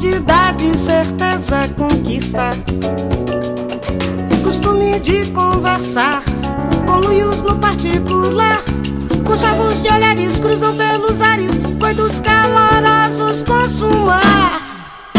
comodidade, certeza, conquista. Costume de conversar com luios no particular. Com chavos de olhares cruzam pelos ares, coitos calorosos consumar.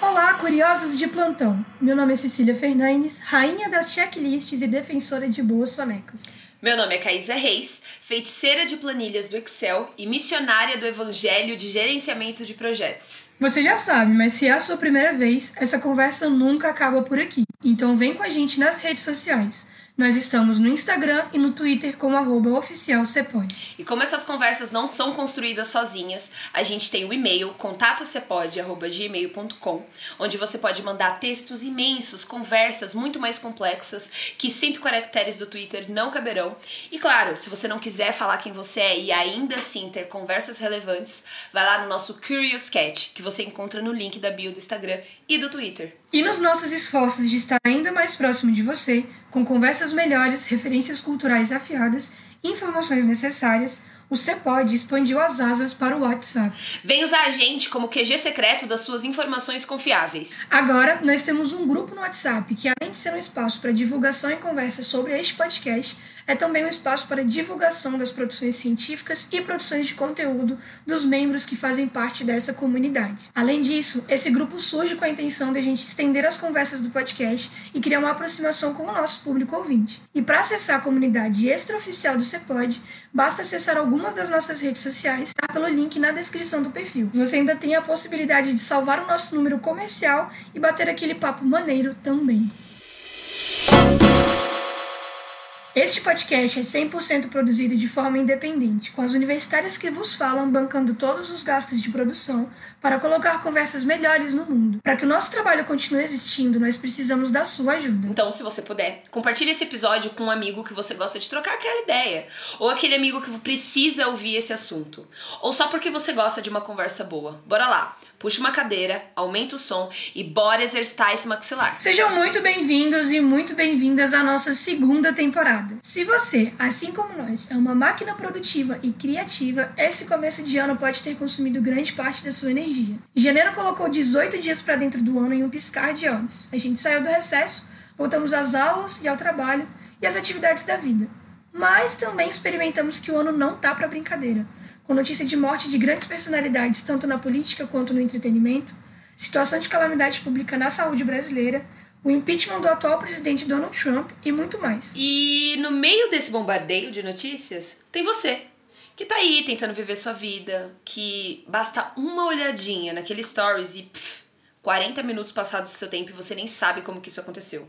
Olá, curiosos de plantão. Meu nome é Cecília Fernandes, rainha das checklists e defensora de boas sonecas. Meu nome é Caísa Reis, feiticeira de planilhas do Excel e missionária do Evangelho de Gerenciamento de Projetos. Você já sabe, mas se é a sua primeira vez, essa conversa nunca acaba por aqui. Então vem com a gente nas redes sociais. Nós estamos no Instagram e no Twitter como arroba oficialcepod. E como essas conversas não são construídas sozinhas, a gente tem o e-mail contatocepod.gmail.com, onde você pode mandar textos imensos, conversas muito mais complexas que 100 caracteres do Twitter não caberão. E claro, se você não quiser falar quem você é e ainda assim ter conversas relevantes, vai lá no nosso Curious Cat, que você encontra no link da bio do Instagram e do Twitter. E nos nossos esforços de estar ainda mais próximo de você, com conversas melhores, referências culturais afiadas, informações necessárias, o Cepod expandiu as asas para o WhatsApp. Vem usar a gente como QG secreto das suas informações confiáveis. Agora, nós temos um grupo no WhatsApp que, além de ser um espaço para divulgação e conversa sobre este podcast, é também um espaço para divulgação das produções científicas e produções de conteúdo dos membros que fazem parte dessa comunidade. Além disso, esse grupo surge com a intenção de a gente estender as conversas do podcast e criar uma aproximação com o nosso público ouvinte. E para acessar a comunidade extraoficial do CEPOD, basta acessar algumas das nossas redes sociais, tá pelo link na descrição do perfil. Você ainda tem a possibilidade de salvar o nosso número comercial e bater aquele papo maneiro também. Este podcast é 100% produzido de forma independente, com as universitárias que vos falam bancando todos os gastos de produção para colocar conversas melhores no mundo. Para que o nosso trabalho continue existindo, nós precisamos da sua ajuda. Então, se você puder, compartilhe esse episódio com um amigo que você gosta de trocar aquela ideia, ou aquele amigo que precisa ouvir esse assunto, ou só porque você gosta de uma conversa boa. Bora lá! Puxa uma cadeira, aumenta o som e bora exercitar esse maxilar. Sejam muito bem-vindos e muito bem-vindas à nossa segunda temporada. Se você, assim como nós, é uma máquina produtiva e criativa, esse começo de ano pode ter consumido grande parte da sua energia. Janeiro colocou 18 dias para dentro do ano em um piscar de olhos. A gente saiu do recesso, voltamos às aulas e ao trabalho e às atividades da vida. Mas também experimentamos que o ano não tá para brincadeira com notícia de morte de grandes personalidades, tanto na política quanto no entretenimento, situação de calamidade pública na saúde brasileira, o impeachment do atual presidente Donald Trump e muito mais. E no meio desse bombardeio de notícias, tem você, que tá aí tentando viver sua vida, que basta uma olhadinha naquele stories e pff, 40 minutos passados do seu tempo e você nem sabe como que isso aconteceu.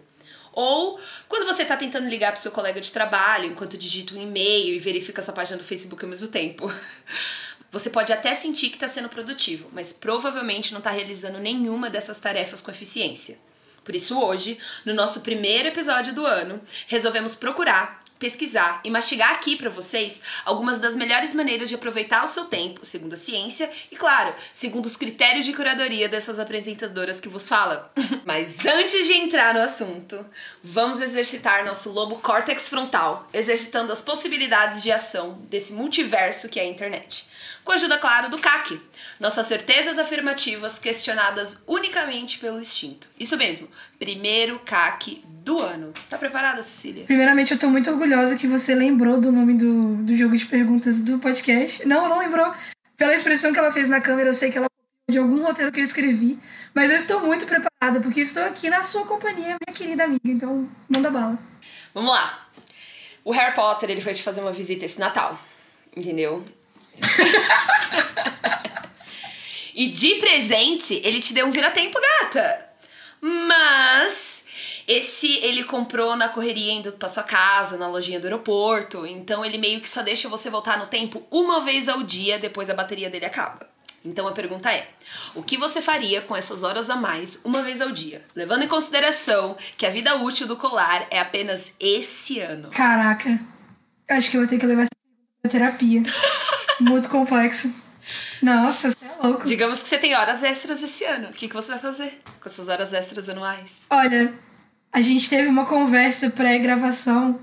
Ou quando você está tentando ligar para seu colega de trabalho enquanto digita um e-mail e verifica sua página do Facebook ao mesmo tempo. Você pode até sentir que está sendo produtivo, mas provavelmente não está realizando nenhuma dessas tarefas com eficiência. Por isso, hoje, no nosso primeiro episódio do ano, resolvemos procurar pesquisar e mastigar aqui para vocês algumas das melhores maneiras de aproveitar o seu tempo, segundo a ciência e, claro, segundo os critérios de curadoria dessas apresentadoras que vos falam. Mas antes de entrar no assunto, vamos exercitar nosso lobo córtex frontal, exercitando as possibilidades de ação desse multiverso que é a internet com a ajuda, claro, do CAC, nossas certezas afirmativas questionadas unicamente pelo instinto. Isso mesmo, primeiro CAC do ano. Tá preparada, Cecília? Primeiramente, eu tô muito orgulhosa que você lembrou do nome do, do jogo de perguntas do podcast. Não, não lembrou. Pela expressão que ela fez na câmera, eu sei que ela de algum roteiro que eu escrevi. Mas eu estou muito preparada, porque estou aqui na sua companhia, minha querida amiga. Então, manda bala. Vamos lá. O Harry Potter, ele foi te fazer uma visita esse Natal. Entendeu? e de presente, ele te deu um vira-tempo, gata. Mas esse ele comprou na correria indo pra sua casa, na lojinha do aeroporto. Então ele meio que só deixa você voltar no tempo uma vez ao dia depois a bateria dele acaba. Então a pergunta é: o que você faria com essas horas a mais uma vez ao dia? Levando em consideração que a vida útil do colar é apenas esse ano. Caraca, acho que eu vou ter que levar essa terapia. Muito complexo. Nossa, você é louco. Digamos que você tem horas extras esse ano. O que, que você vai fazer com essas horas extras anuais? Olha, a gente teve uma conversa pré-gravação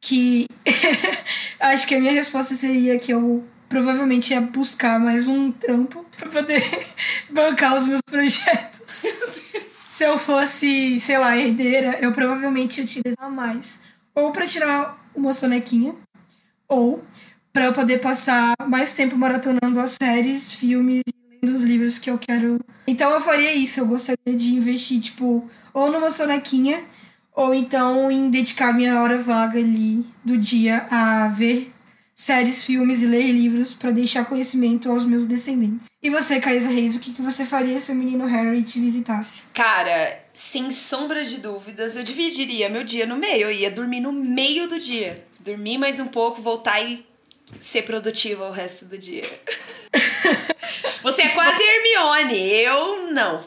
que acho que a minha resposta seria que eu provavelmente ia buscar mais um trampo pra poder bancar os meus projetos. Se eu fosse, sei lá, herdeira, eu provavelmente ia utilizar mais. Ou pra tirar uma sonequinha, ou para eu poder passar mais tempo maratonando as séries, filmes e lendo os livros que eu quero. Então eu faria isso, eu gostaria de investir, tipo, ou numa sonequinha, ou então em dedicar minha hora vaga ali do dia a ver séries, filmes e ler livros para deixar conhecimento aos meus descendentes. E você, Caísa Reis, o que, que você faria se o menino Harry te visitasse? Cara, sem sombra de dúvidas, eu dividiria meu dia no meio. Eu ia dormir no meio do dia. Dormir mais um pouco, voltar e ser produtiva o resto do dia. você é quase Hermione, eu não.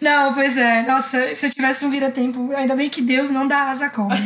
Não, pois é. Nossa, se eu tivesse um vira-tempo, ainda bem que Deus não dá asa cobra.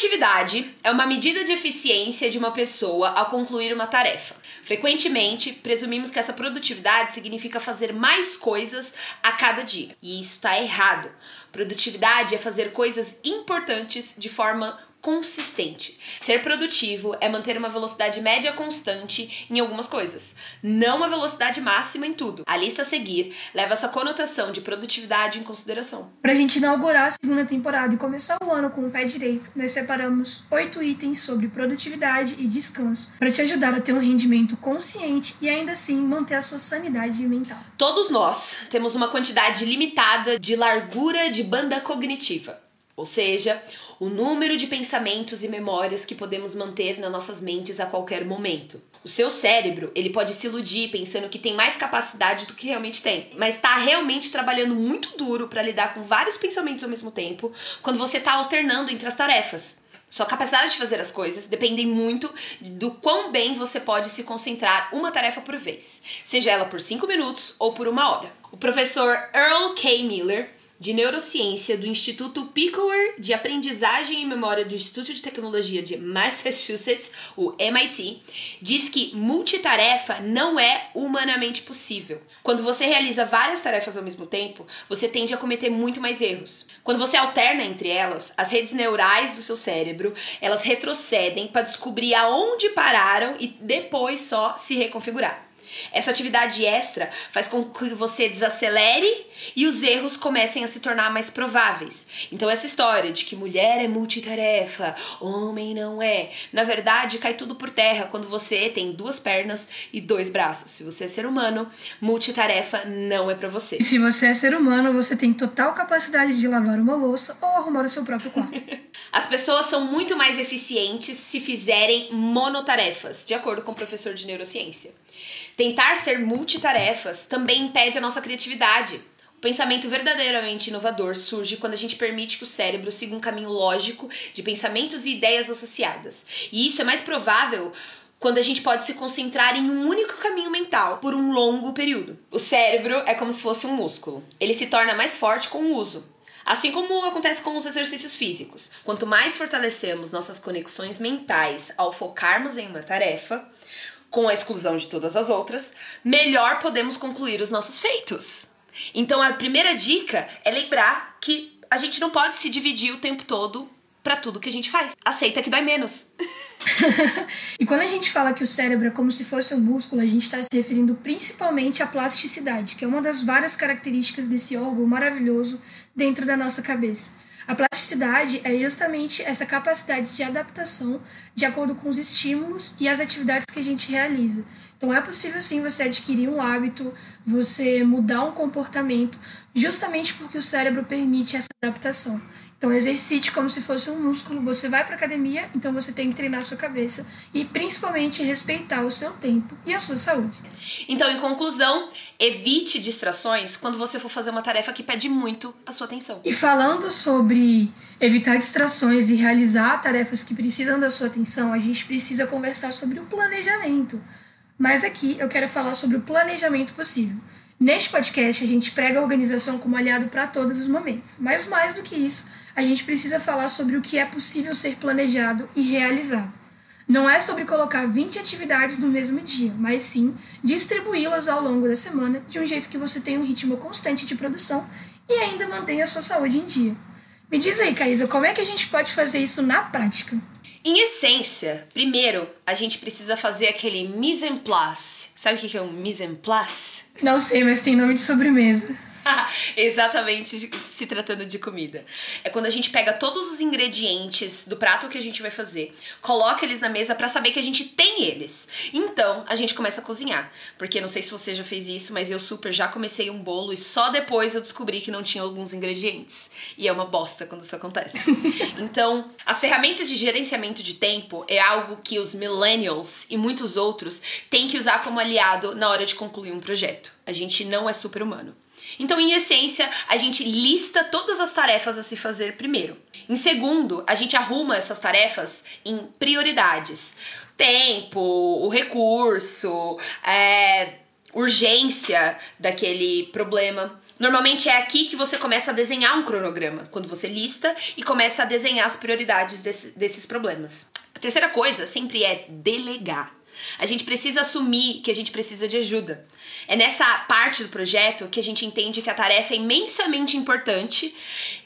Produtividade é uma medida de eficiência de uma pessoa ao concluir uma tarefa. Frequentemente, presumimos que essa produtividade significa fazer mais coisas a cada dia. E isso está errado. Produtividade é fazer coisas importantes de forma consistente. Ser produtivo é manter uma velocidade média constante em algumas coisas, não uma velocidade máxima em tudo. A lista a seguir leva essa conotação de produtividade em consideração. Pra gente inaugurar a segunda temporada e começar o ano com o pé direito, nós separamos oito itens sobre produtividade e descanso para te ajudar a ter um rendimento consciente e ainda assim manter a sua sanidade mental. Todos nós temos uma quantidade limitada de largura de banda cognitiva. Ou seja, o número de pensamentos e memórias que podemos manter nas nossas mentes a qualquer momento. O seu cérebro, ele pode se iludir pensando que tem mais capacidade do que realmente tem, mas está realmente trabalhando muito duro para lidar com vários pensamentos ao mesmo tempo, quando você está alternando entre as tarefas. Sua capacidade de fazer as coisas depende muito do quão bem você pode se concentrar uma tarefa por vez, seja ela por 5 minutos ou por uma hora. O professor Earl K. Miller de Neurociência do Instituto Picower de Aprendizagem e Memória do Instituto de Tecnologia de Massachusetts, o MIT, diz que multitarefa não é humanamente possível. Quando você realiza várias tarefas ao mesmo tempo, você tende a cometer muito mais erros. Quando você alterna entre elas, as redes neurais do seu cérebro, elas retrocedem para descobrir aonde pararam e depois só se reconfigurar. Essa atividade extra faz com que você desacelere e os erros comecem a se tornar mais prováveis. Então, essa história de que mulher é multitarefa, homem não é, na verdade cai tudo por terra quando você tem duas pernas e dois braços. Se você é ser humano, multitarefa não é para você. E se você é ser humano, você tem total capacidade de lavar uma louça ou arrumar o seu próprio quarto. As pessoas são muito mais eficientes se fizerem monotarefas, de acordo com o professor de neurociência. Tentar ser multitarefas também impede a nossa criatividade. O pensamento verdadeiramente inovador surge quando a gente permite que o cérebro siga um caminho lógico de pensamentos e ideias associadas. E isso é mais provável quando a gente pode se concentrar em um único caminho mental por um longo período. O cérebro é como se fosse um músculo. Ele se torna mais forte com o uso. Assim como acontece com os exercícios físicos. Quanto mais fortalecemos nossas conexões mentais ao focarmos em uma tarefa, com a exclusão de todas as outras, melhor podemos concluir os nossos feitos. Então a primeira dica é lembrar que a gente não pode se dividir o tempo todo para tudo que a gente faz. Aceita que dói menos. e quando a gente fala que o cérebro é como se fosse um músculo, a gente está se referindo principalmente à plasticidade, que é uma das várias características desse órgão maravilhoso dentro da nossa cabeça. A plasticidade é justamente essa capacidade de adaptação de acordo com os estímulos e as atividades que a gente realiza. Então é possível sim você adquirir um hábito, você mudar um comportamento, justamente porque o cérebro permite essa adaptação. Então, exercite como se fosse um músculo. Você vai para academia, então você tem que treinar a sua cabeça e principalmente respeitar o seu tempo e a sua saúde. Então, em conclusão, evite distrações quando você for fazer uma tarefa que pede muito a sua atenção. E falando sobre evitar distrações e realizar tarefas que precisam da sua atenção, a gente precisa conversar sobre o planejamento. Mas aqui eu quero falar sobre o planejamento possível. Neste podcast, a gente prega a organização como aliado para todos os momentos. Mas mais do que isso, a gente precisa falar sobre o que é possível ser planejado e realizado. Não é sobre colocar 20 atividades no mesmo dia, mas sim distribuí-las ao longo da semana de um jeito que você tenha um ritmo constante de produção e ainda mantenha a sua saúde em dia. Me diz aí, Caísa, como é que a gente pode fazer isso na prática? Em essência, primeiro, a gente precisa fazer aquele mise en place. Sabe o que é um mise en place? Não sei, mas tem nome de sobremesa. Exatamente se tratando de comida. É quando a gente pega todos os ingredientes do prato que a gente vai fazer, coloca eles na mesa para saber que a gente tem eles. Então, a gente começa a cozinhar. Porque não sei se você já fez isso, mas eu super já comecei um bolo e só depois eu descobri que não tinha alguns ingredientes. E é uma bosta quando isso acontece. então, as ferramentas de gerenciamento de tempo é algo que os millennials e muitos outros têm que usar como aliado na hora de concluir um projeto. A gente não é super humano. Então, em essência, a gente lista todas as tarefas a se fazer primeiro. Em segundo, a gente arruma essas tarefas em prioridades: tempo, o recurso, é, urgência daquele problema. Normalmente é aqui que você começa a desenhar um cronograma, quando você lista e começa a desenhar as prioridades desse, desses problemas. A terceira coisa sempre é delegar. A gente precisa assumir que a gente precisa de ajuda. É nessa parte do projeto que a gente entende que a tarefa é imensamente importante,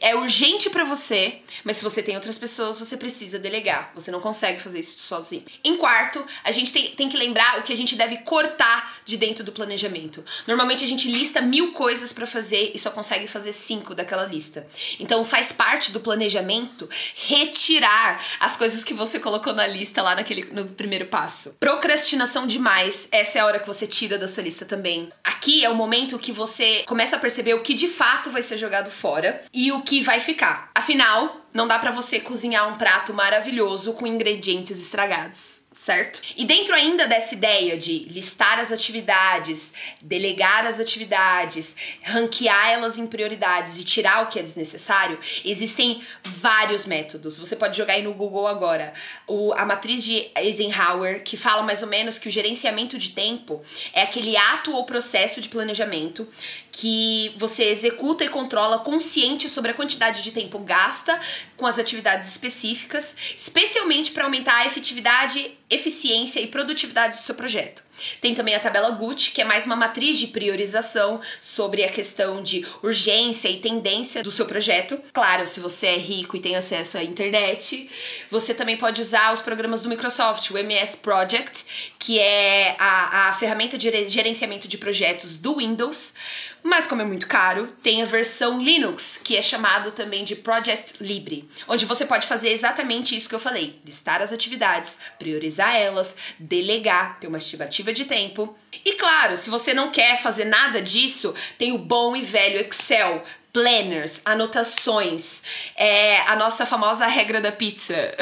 é urgente para você, mas se você tem outras pessoas, você precisa delegar. Você não consegue fazer isso sozinho. Em quarto, a gente tem, tem que lembrar o que a gente deve cortar de dentro do planejamento. Normalmente a gente lista mil coisas para fazer e só consegue fazer cinco daquela lista. Então faz parte do planejamento retirar as coisas que você colocou na lista lá naquele no primeiro passo. Procrastinação demais, essa é a hora que você tira da sua lista também. Aqui é o momento que você começa a perceber o que de fato vai ser jogado fora e o que vai ficar. Afinal, não dá para você cozinhar um prato maravilhoso com ingredientes estragados certo? E dentro ainda dessa ideia de listar as atividades, delegar as atividades, ranquear elas em prioridades e tirar o que é desnecessário, existem vários métodos. Você pode jogar aí no Google agora o, a matriz de Eisenhower, que fala mais ou menos que o gerenciamento de tempo é aquele ato ou processo de planejamento que você executa e controla consciente sobre a quantidade de tempo gasta com as atividades específicas, especialmente para aumentar a efetividade eficiência e produtividade do seu projeto. Tem também a tabela Gucci, que é mais uma matriz de priorização sobre a questão de urgência e tendência do seu projeto. Claro, se você é rico e tem acesso à internet, você também pode usar os programas do Microsoft, o MS Project, que é a, a ferramenta de gerenciamento de projetos do Windows. Mas como é muito caro, tem a versão Linux, que é chamado também de Project Libre, onde você pode fazer exatamente isso que eu falei: listar as atividades, priorizar elas, delegar, ter uma estimativa de tempo. E claro, se você não quer fazer nada disso, tem o bom e velho Excel, planners, anotações, é a nossa famosa regra da pizza.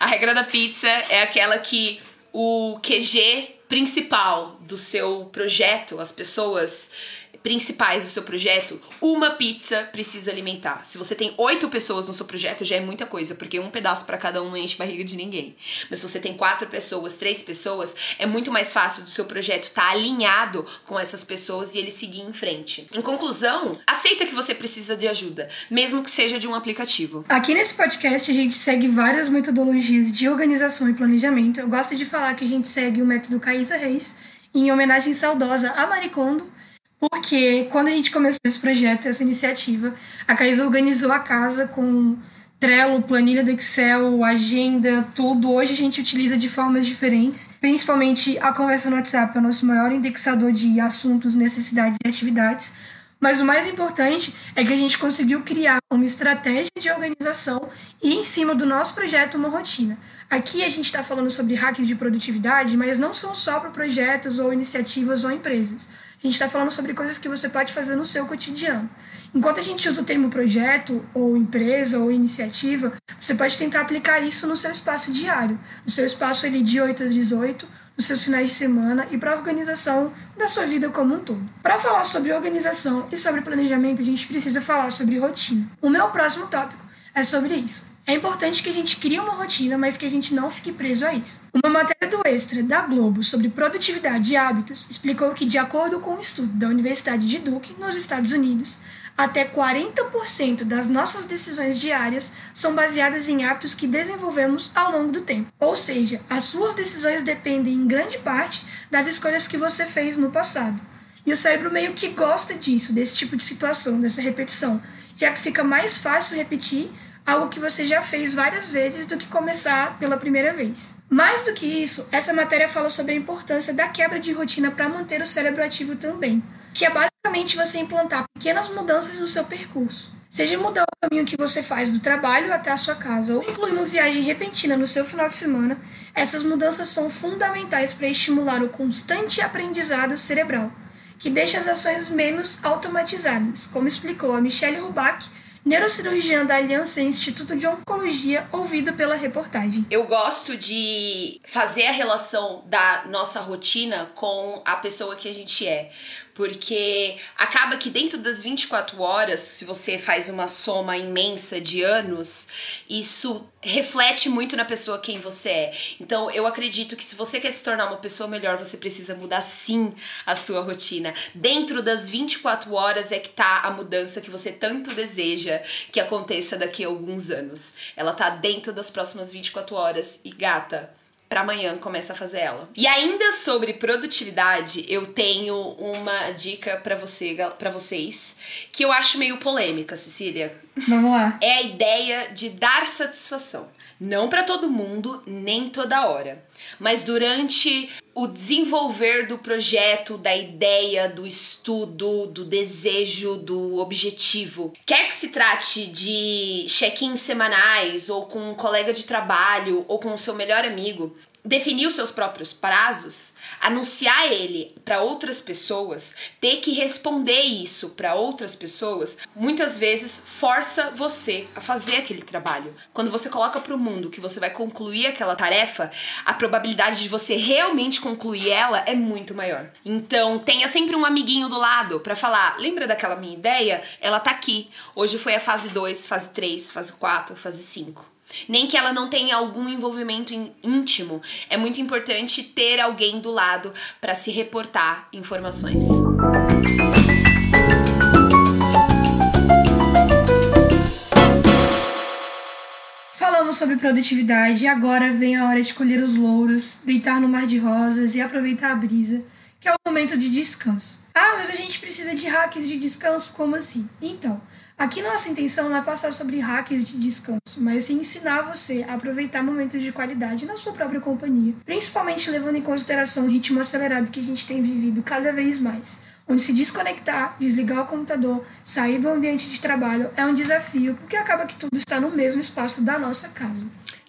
a regra da pizza é aquela que o QG principal do seu projeto, as pessoas principais do seu projeto, uma pizza precisa alimentar. Se você tem oito pessoas no seu projeto, já é muita coisa, porque um pedaço para cada um não enche barriga de ninguém. Mas se você tem quatro pessoas, três pessoas, é muito mais fácil do seu projeto estar tá alinhado com essas pessoas e ele seguir em frente. Em conclusão, aceita que você precisa de ajuda, mesmo que seja de um aplicativo. Aqui nesse podcast a gente segue várias metodologias de organização e planejamento. Eu gosto de falar que a gente segue o método Caísa Reis em homenagem saudosa a Maricondo, porque quando a gente começou esse projeto, essa iniciativa, a Caísa organizou a casa com Trello, planilha do Excel, agenda, tudo. Hoje a gente utiliza de formas diferentes, principalmente a conversa no WhatsApp é o nosso maior indexador de assuntos, necessidades e atividades. Mas o mais importante é que a gente conseguiu criar uma estratégia de organização e, em cima do nosso projeto, uma rotina. Aqui a gente está falando sobre hacks de produtividade, mas não são só para projetos ou iniciativas ou empresas. A gente está falando sobre coisas que você pode fazer no seu cotidiano. Enquanto a gente usa o termo projeto, ou empresa, ou iniciativa, você pode tentar aplicar isso no seu espaço diário, no seu espaço ali de 8 às 18, nos seus finais de semana e para a organização da sua vida como um todo. Para falar sobre organização e sobre planejamento, a gente precisa falar sobre rotina. O meu próximo tópico é sobre isso. É importante que a gente crie uma rotina, mas que a gente não fique preso a isso. Uma matéria do Extra da Globo sobre produtividade e hábitos explicou que, de acordo com um estudo da Universidade de Duke, nos Estados Unidos, até 40% das nossas decisões diárias são baseadas em hábitos que desenvolvemos ao longo do tempo. Ou seja, as suas decisões dependem em grande parte das escolhas que você fez no passado. E o cérebro meio que gosta disso, desse tipo de situação, dessa repetição, já que fica mais fácil repetir algo que você já fez várias vezes do que começar pela primeira vez. Mais do que isso, essa matéria fala sobre a importância da quebra de rotina para manter o cérebro ativo também, que é basicamente você implantar pequenas mudanças no seu percurso. Seja mudar o caminho que você faz do trabalho até a sua casa, ou incluir uma viagem repentina no seu final de semana, essas mudanças são fundamentais para estimular o constante aprendizado cerebral, que deixa as ações menos automatizadas, como explicou a Michelle Rubac neurocirurgiã da Aliança Instituto de Oncologia, ouvida pela reportagem. Eu gosto de fazer a relação da nossa rotina com a pessoa que a gente é. Porque acaba que dentro das 24 horas, se você faz uma soma imensa de anos, isso reflete muito na pessoa quem você é. Então, eu acredito que se você quer se tornar uma pessoa melhor, você precisa mudar sim a sua rotina. Dentro das 24 horas é que tá a mudança que você tanto deseja que aconteça daqui a alguns anos. Ela tá dentro das próximas 24 horas e gata, para amanhã começa a fazer ela. E ainda sobre produtividade, eu tenho uma dica para você, para vocês, que eu acho meio polêmica, Cecília. Vamos lá. É a ideia de dar satisfação. Não para todo mundo, nem toda hora, mas durante o desenvolver do projeto, da ideia, do estudo, do desejo, do objetivo. Quer que se trate de check-ins semanais, ou com um colega de trabalho, ou com o seu melhor amigo, definir os seus próprios prazos, anunciar ele para outras pessoas, ter que responder isso para outras pessoas, muitas vezes força você a fazer aquele trabalho. Quando você coloca para o mundo que você vai concluir aquela tarefa, a probabilidade de você realmente concluir ela é muito maior. Então, tenha sempre um amiguinho do lado para falar: "Lembra daquela minha ideia? Ela tá aqui. Hoje foi a fase 2, fase 3, fase 4, fase 5." Nem que ela não tenha algum envolvimento íntimo, é muito importante ter alguém do lado para se reportar informações. Falamos sobre produtividade e agora vem a hora de colher os louros, deitar no mar de rosas e aproveitar a brisa, que é o momento de descanso. Ah, mas a gente precisa de hacks de descanso, como assim? Então, Aqui nossa intenção não é passar sobre hacks de descanso, mas sim ensinar você a aproveitar momentos de qualidade na sua própria companhia, principalmente levando em consideração o ritmo acelerado que a gente tem vivido cada vez mais, onde se desconectar, desligar o computador, sair do ambiente de trabalho é um desafio, porque acaba que tudo está no mesmo espaço da nossa casa.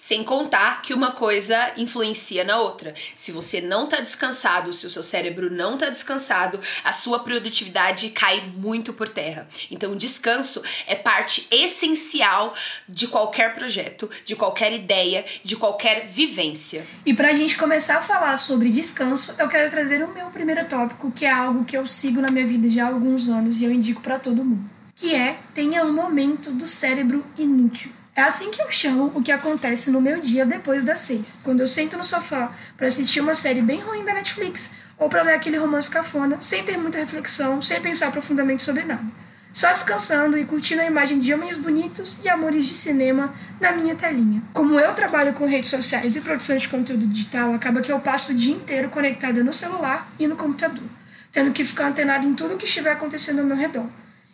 Sem contar que uma coisa influencia na outra. Se você não está descansado, se o seu cérebro não está descansado, a sua produtividade cai muito por terra. Então, descanso é parte essencial de qualquer projeto, de qualquer ideia, de qualquer vivência. E para a gente começar a falar sobre descanso, eu quero trazer o meu primeiro tópico, que é algo que eu sigo na minha vida já há alguns anos e eu indico para todo mundo, que é tenha um momento do cérebro inútil. É assim que eu chamo o que acontece no meu dia depois das seis. Quando eu sento no sofá para assistir uma série bem ruim da Netflix ou para ler aquele romance cafona, sem ter muita reflexão, sem pensar profundamente sobre nada. Só descansando e curtindo a imagem de homens bonitos e amores de cinema na minha telinha. Como eu trabalho com redes sociais e produção de conteúdo digital, acaba que eu passo o dia inteiro conectada no celular e no computador, tendo que ficar antenado em tudo que estiver acontecendo ao meu redor.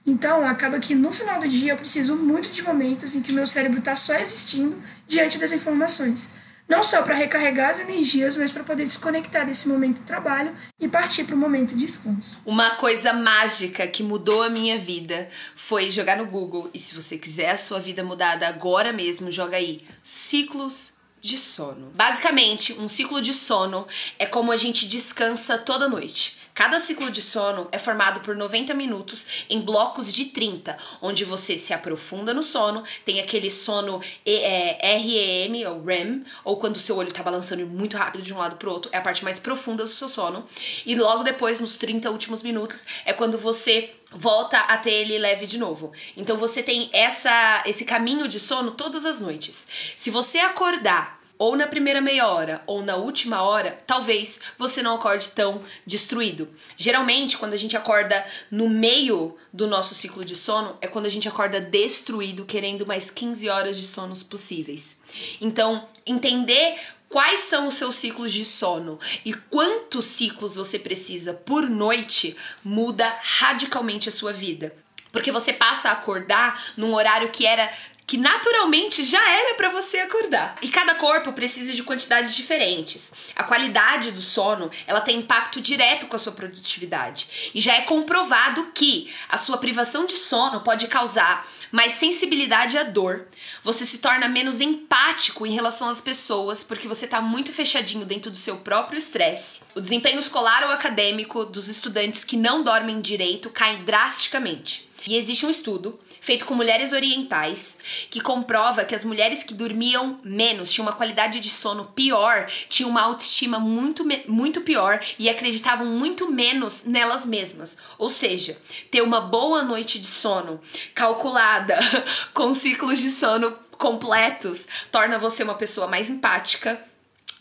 Então, acaba que no final do dia eu preciso muito de momentos em que meu cérebro está só existindo diante das informações. Não só para recarregar as energias, mas para poder desconectar desse momento de trabalho e partir para o momento de descanso. Uma coisa mágica que mudou a minha vida foi jogar no Google. E se você quiser a sua vida mudada agora mesmo, joga aí ciclos de sono. Basicamente, um ciclo de sono é como a gente descansa toda noite. Cada ciclo de sono é formado por 90 minutos em blocos de 30, onde você se aprofunda no sono, tem aquele sono é, REM ou REM, ou quando seu olho está balançando muito rápido de um lado para o outro, é a parte mais profunda do seu sono. E logo depois, nos 30 últimos minutos, é quando você volta a ter ele leve de novo. Então você tem essa esse caminho de sono todas as noites. Se você acordar ou na primeira meia hora ou na última hora, talvez você não acorde tão destruído. Geralmente, quando a gente acorda no meio do nosso ciclo de sono, é quando a gente acorda destruído, querendo mais 15 horas de sonos possíveis. Então, entender quais são os seus ciclos de sono e quantos ciclos você precisa por noite muda radicalmente a sua vida. Porque você passa a acordar num horário que era que naturalmente já era para você acordar. E cada corpo precisa de quantidades diferentes. A qualidade do sono, ela tem impacto direto com a sua produtividade. E já é comprovado que a sua privação de sono pode causar mais sensibilidade à dor. Você se torna menos empático em relação às pessoas porque você está muito fechadinho dentro do seu próprio estresse. O desempenho escolar ou acadêmico dos estudantes que não dormem direito cai drasticamente. E existe um estudo feito com mulheres orientais que comprova que as mulheres que dormiam menos tinham uma qualidade de sono pior, tinham uma autoestima muito, muito pior e acreditavam muito menos nelas mesmas. Ou seja, ter uma boa noite de sono calculada com ciclos de sono completos torna você uma pessoa mais empática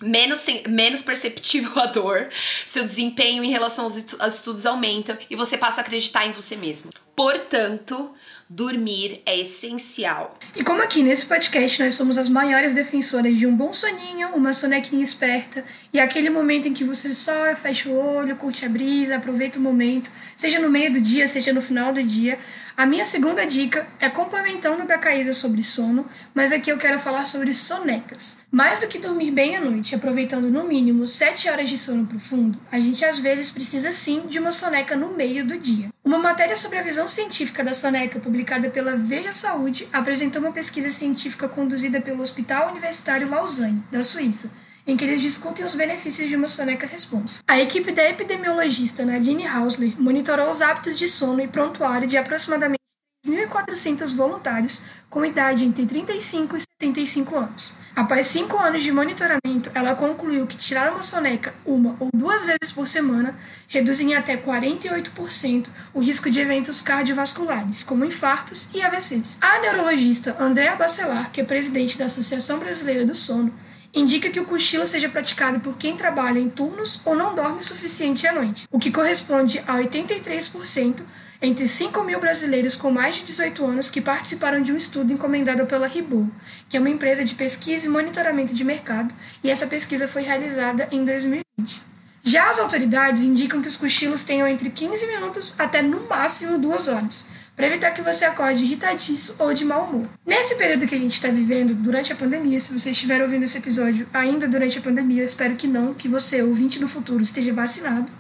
menos, menos perceptível a dor, seu desempenho em relação aos estudos aumenta e você passa a acreditar em você mesmo. Portanto, dormir é essencial. E como aqui nesse podcast nós somos as maiores defensoras de um bom soninho, uma sonequinha esperta e aquele momento em que você só fecha o olho, curte a brisa, aproveita o momento, seja no meio do dia, seja no final do dia, a minha segunda dica é complementando da Caísa sobre sono, mas aqui eu quero falar sobre sonecas. Mais do que dormir bem à noite, aproveitando no mínimo 7 horas de sono profundo, a gente às vezes precisa sim de uma soneca no meio do dia. Uma matéria sobre a visão científica da soneca, publicada pela Veja Saúde, apresentou uma pesquisa científica conduzida pelo Hospital Universitário Lausanne, da Suíça, em que eles discutem os benefícios de uma soneca responsa. A equipe da epidemiologista Nadine Hausler monitorou os hábitos de sono e prontuário de aproximadamente 1.400 voluntários com idade entre 35 e 75 anos. Após cinco anos de monitoramento, ela concluiu que tirar uma soneca uma ou duas vezes por semana reduz em até 48% o risco de eventos cardiovasculares, como infartos e AVCs. A neurologista Andrea Bacelar, que é presidente da Associação Brasileira do Sono, indica que o cochilo seja praticado por quem trabalha em turnos ou não dorme o suficiente à noite, o que corresponde a 83% entre 5 mil brasileiros com mais de 18 anos que participaram de um estudo encomendado pela Ribou, que é uma empresa de pesquisa e monitoramento de mercado, e essa pesquisa foi realizada em 2020. Já as autoridades indicam que os cochilos tenham entre 15 minutos até no máximo 2 horas, para evitar que você acorde irritadiço ou de mau humor. Nesse período que a gente está vivendo, durante a pandemia, se você estiver ouvindo esse episódio ainda durante a pandemia, eu espero que não, que você, ouvinte do futuro, esteja vacinado.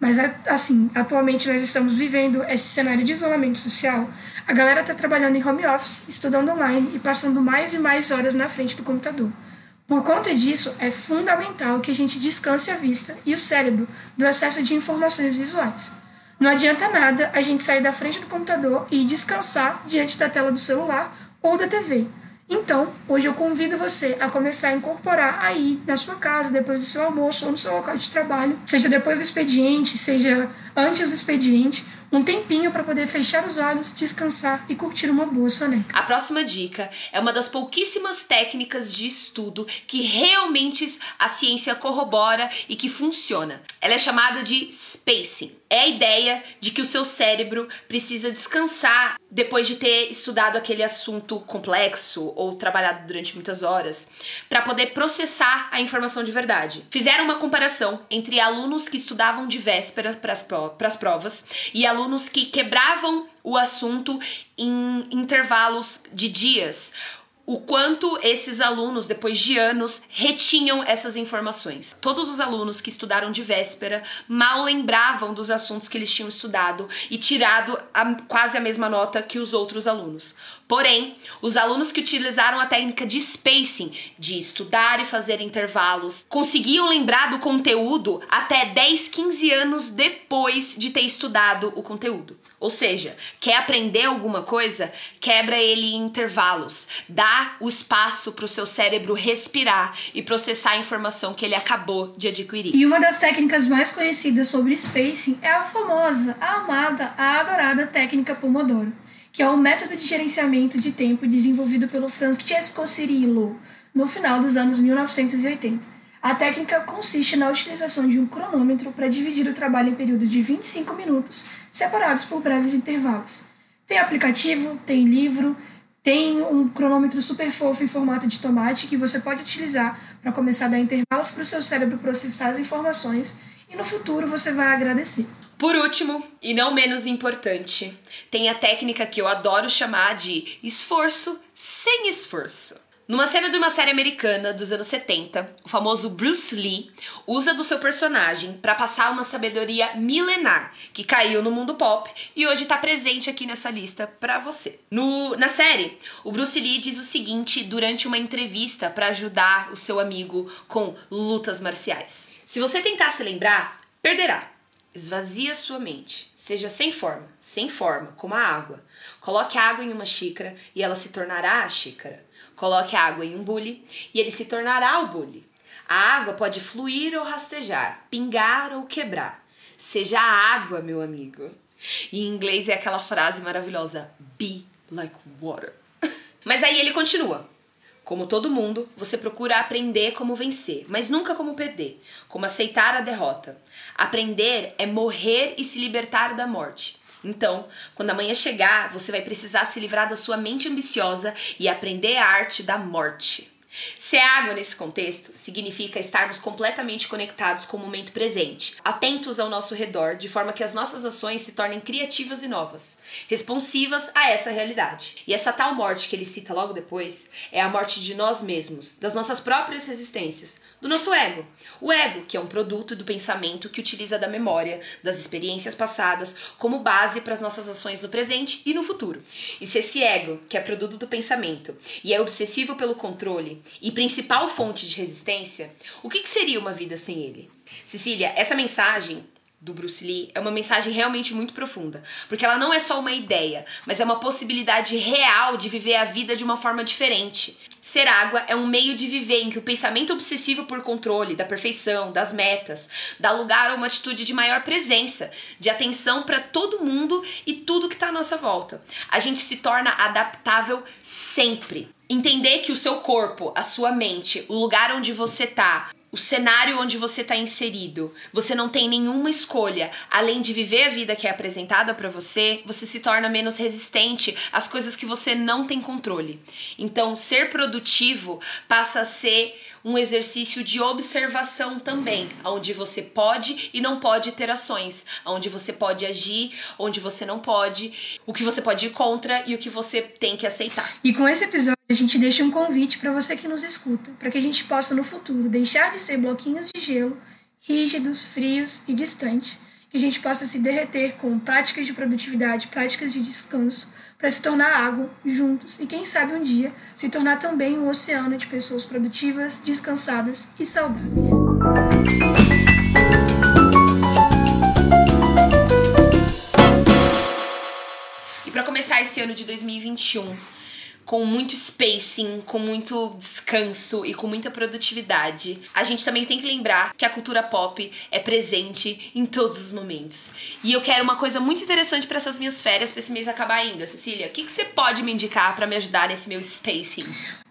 Mas, assim, atualmente nós estamos vivendo esse cenário de isolamento social. A galera está trabalhando em home office, estudando online e passando mais e mais horas na frente do computador. Por conta disso, é fundamental que a gente descanse a vista e o cérebro do excesso de informações visuais. Não adianta nada a gente sair da frente do computador e descansar diante da tela do celular ou da TV. Então, hoje eu convido você a começar a incorporar aí na sua casa, depois do seu almoço ou no seu local de trabalho, seja depois do expediente, seja antes do expediente, um tempinho para poder fechar os olhos, descansar e curtir uma boa soneca. A próxima dica é uma das pouquíssimas técnicas de estudo que realmente a ciência corrobora e que funciona. Ela é chamada de spacing. É a ideia de que o seu cérebro precisa descansar depois de ter estudado aquele assunto complexo ou trabalhado durante muitas horas, para poder processar a informação de verdade. Fizeram uma comparação entre alunos que estudavam de véspera para as provas e alunos que quebravam o assunto em intervalos de dias o quanto esses alunos, depois de anos, retinham essas informações. Todos os alunos que estudaram de véspera mal lembravam dos assuntos que eles tinham estudado e tirado a, quase a mesma nota que os outros alunos. Porém, os alunos que utilizaram a técnica de spacing, de estudar e fazer intervalos, conseguiam lembrar do conteúdo até 10, 15 anos depois de ter estudado o conteúdo. Ou seja, quer aprender alguma coisa? Quebra ele em intervalos. Dá o espaço para o seu cérebro respirar e processar a informação que ele acabou de adquirir. E uma das técnicas mais conhecidas sobre spacing é a famosa, a amada, a adorada técnica Pomodoro que é um método de gerenciamento de tempo desenvolvido pelo Francesco Cirillo no final dos anos 1980. A técnica consiste na utilização de um cronômetro para dividir o trabalho em períodos de 25 minutos, separados por breves intervalos. Tem aplicativo, tem livro, tem um cronômetro super fofo em formato de tomate que você pode utilizar para começar a dar intervalos para o seu cérebro processar as informações e no futuro você vai agradecer. Por último, e não menos importante, tem a técnica que eu adoro chamar de esforço sem esforço. Numa cena de uma série americana dos anos 70, o famoso Bruce Lee usa do seu personagem para passar uma sabedoria milenar que caiu no mundo pop e hoje está presente aqui nessa lista para você. No, na série, o Bruce Lee diz o seguinte durante uma entrevista para ajudar o seu amigo com lutas marciais: Se você tentar se lembrar, perderá. Esvazie sua mente. Seja sem forma, sem forma, como a água. Coloque a água em uma xícara e ela se tornará a xícara. Coloque a água em um bule e ele se tornará o bule. A água pode fluir ou rastejar, pingar ou quebrar. Seja água, meu amigo. E em inglês é aquela frase maravilhosa: be like water. Mas aí ele continua. Como todo mundo, você procura aprender como vencer, mas nunca como perder, como aceitar a derrota. Aprender é morrer e se libertar da morte. Então, quando amanhã chegar, você vai precisar se livrar da sua mente ambiciosa e aprender a arte da morte. Ser água nesse contexto significa estarmos completamente conectados com o momento presente, atentos ao nosso redor, de forma que as nossas ações se tornem criativas e novas, responsivas a essa realidade. E essa tal morte que ele cita logo depois é a morte de nós mesmos, das nossas próprias resistências, do nosso ego. O ego, que é um produto do pensamento que utiliza da memória, das experiências passadas, como base para as nossas ações no presente e no futuro. E se esse ego, que é produto do pensamento e é obsessivo pelo controle e principal fonte de resistência, o que, que seria uma vida sem ele? Cecília, essa mensagem do Bruce Lee é uma mensagem realmente muito profunda, porque ela não é só uma ideia, mas é uma possibilidade real de viver a vida de uma forma diferente. Ser água é um meio de viver em que o pensamento obsessivo por controle, da perfeição, das metas, dá lugar a uma atitude de maior presença, de atenção para todo mundo e tudo que está à nossa volta. A gente se torna adaptável sempre. Entender que o seu corpo, a sua mente, o lugar onde você está, o cenário onde você está inserido, você não tem nenhuma escolha além de viver a vida que é apresentada para você, você se torna menos resistente às coisas que você não tem controle. Então, ser produtivo passa a ser um exercício de observação também, onde você pode e não pode ter ações, onde você pode agir, onde você não pode, o que você pode ir contra e o que você tem que aceitar. E com esse episódio a gente deixa um convite para você que nos escuta, para que a gente possa no futuro deixar de ser bloquinhos de gelo, rígidos, frios e distantes, que a gente possa se derreter com práticas de produtividade, práticas de descanso, para se tornar água juntos e quem sabe um dia se tornar também um oceano de pessoas produtivas, descansadas e saudáveis. E para começar esse ano de 2021, com muito spacing, com muito descanso e com muita produtividade. A gente também tem que lembrar que a cultura pop é presente em todos os momentos. E eu quero uma coisa muito interessante para essas minhas férias, para esse mês acabar ainda. Cecília, o que, que você pode me indicar para me ajudar nesse meu spacing?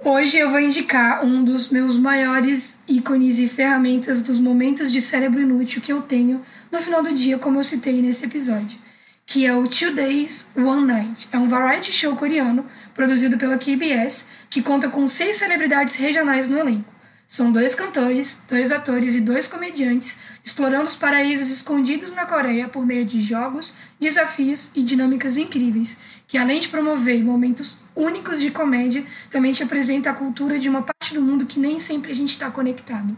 Hoje eu vou indicar um dos meus maiores ícones e ferramentas dos momentos de cérebro inútil que eu tenho no final do dia, como eu citei nesse episódio, que é o Two Days, One Night. É um variety show coreano produzido pela KBS, que conta com seis celebridades regionais no elenco. São dois cantores, dois atores e dois comediantes explorando os paraísos escondidos na Coreia por meio de jogos, desafios e dinâmicas incríveis, que além de promover momentos únicos de comédia, também te apresenta a cultura de uma parte do mundo que nem sempre a gente está conectado.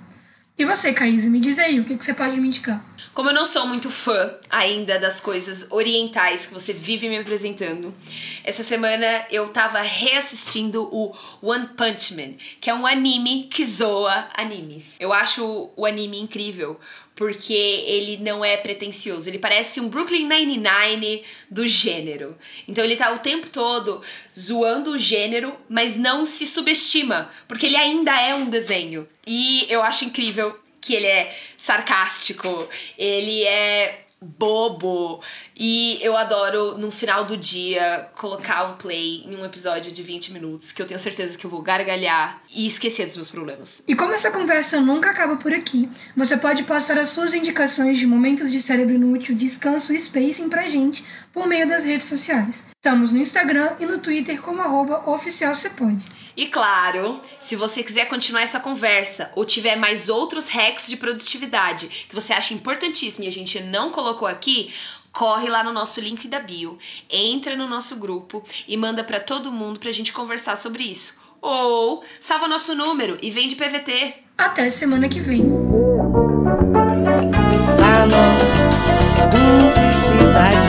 E você, Caísa, me diz aí, o que, que você pode me indicar? Como eu não sou muito fã ainda das coisas orientais que você vive me apresentando, essa semana eu tava reassistindo o One Punch Man, que é um anime que zoa animes. Eu acho o anime incrível, porque ele não é pretencioso. Ele parece um Brooklyn Nine-Nine do gênero. Então ele tá o tempo todo zoando o gênero, mas não se subestima, porque ele ainda é um desenho. E eu acho incrível que ele é sarcástico, ele é bobo. E eu adoro, no final do dia, colocar um play em um episódio de 20 minutos, que eu tenho certeza que eu vou gargalhar e esquecer dos meus problemas. E como essa conversa nunca acaba por aqui, você pode passar as suas indicações de momentos de cérebro inútil, descanso e spacing pra gente por meio das redes sociais. Estamos no Instagram e no Twitter como arroba oficialcepode. E claro, se você quiser continuar essa conversa ou tiver mais outros hacks de produtividade que você acha importantíssimo e a gente não colocou aqui, corre lá no nosso link da bio, entra no nosso grupo e manda para todo mundo pra gente conversar sobre isso. Ou salva nosso número e vem de PVT. Até semana que vem. Publicidade.